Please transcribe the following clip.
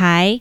台